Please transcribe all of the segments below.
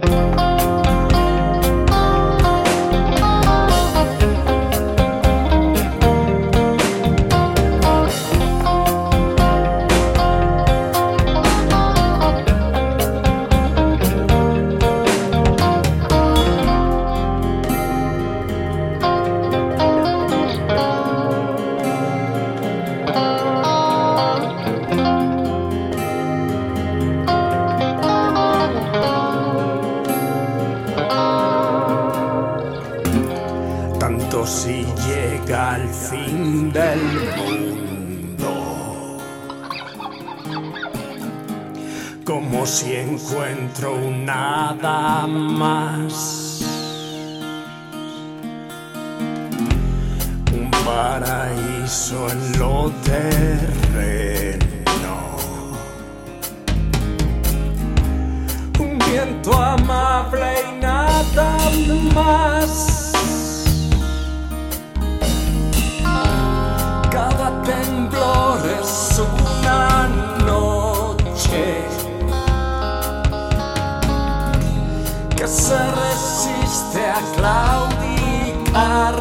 Música si llega al fin del mundo, como si encuentro un nada más. Un paraíso en lo terreno. Un viento amable y nada más. A claudicar.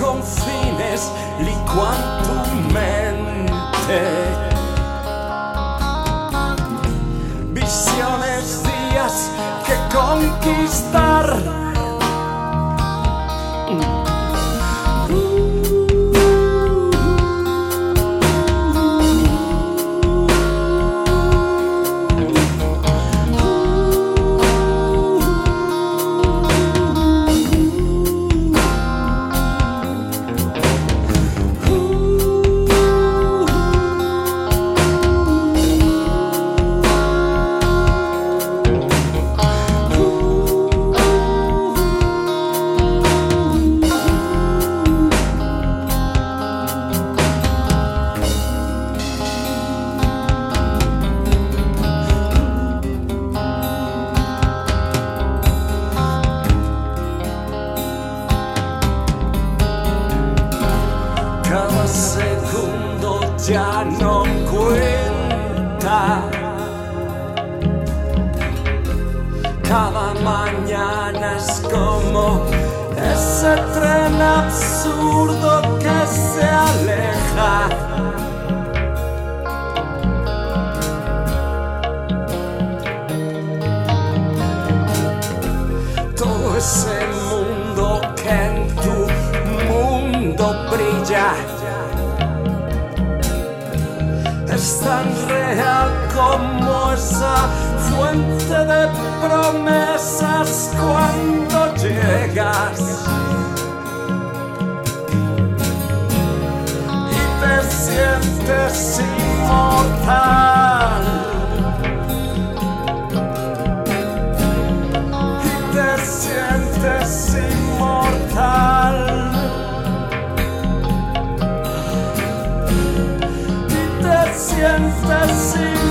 Confines licuan tu mente. Visiones, días que conquistar. Ya no cuenta. Cada mañana es como ese tren absurdo que se aleja. Todo ese mundo que en tu mundo brilla es tan real como esa fuente de promesas cuando llegas y te sientes inmortal. Te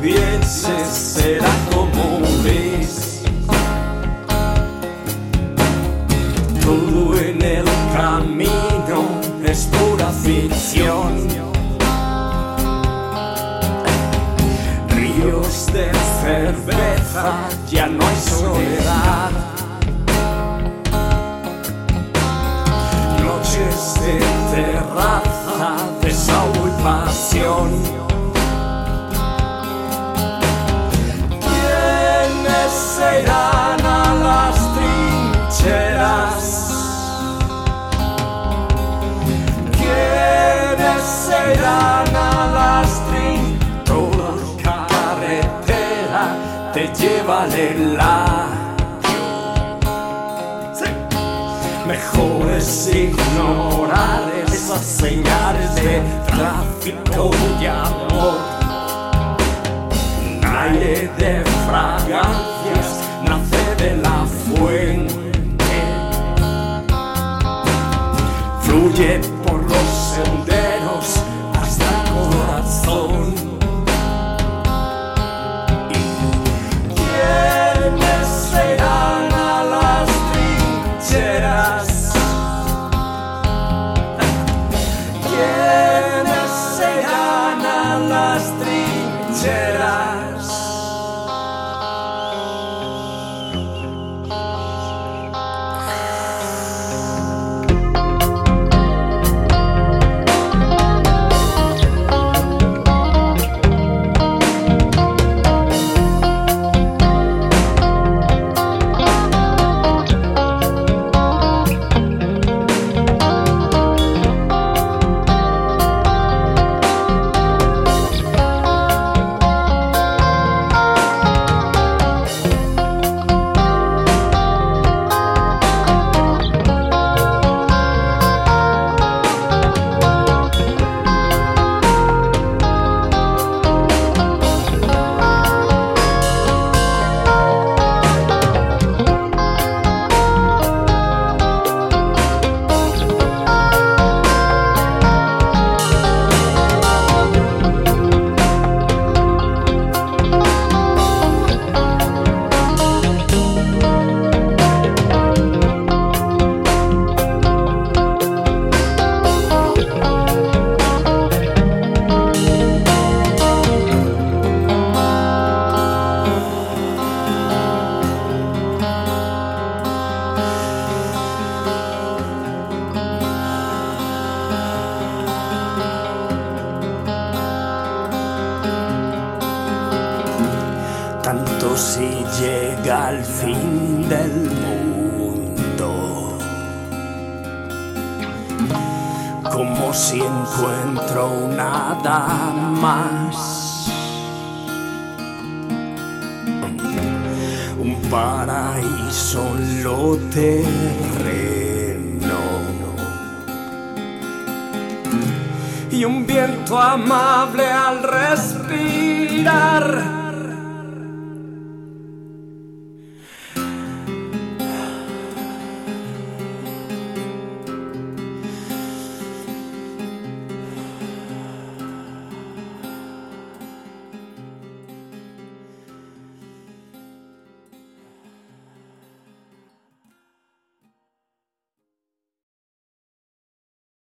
pienses será como ves. Todo en el camino es pura ficción. Ríos de cerveza, ya no hay soledad. Señales de tráfico y amor. Aire de fragancias nace de la fuente. Fluye mountain al fin del mundo, como si encuentro nada más. Un paraíso lo terreno. Y un viento amable al respirar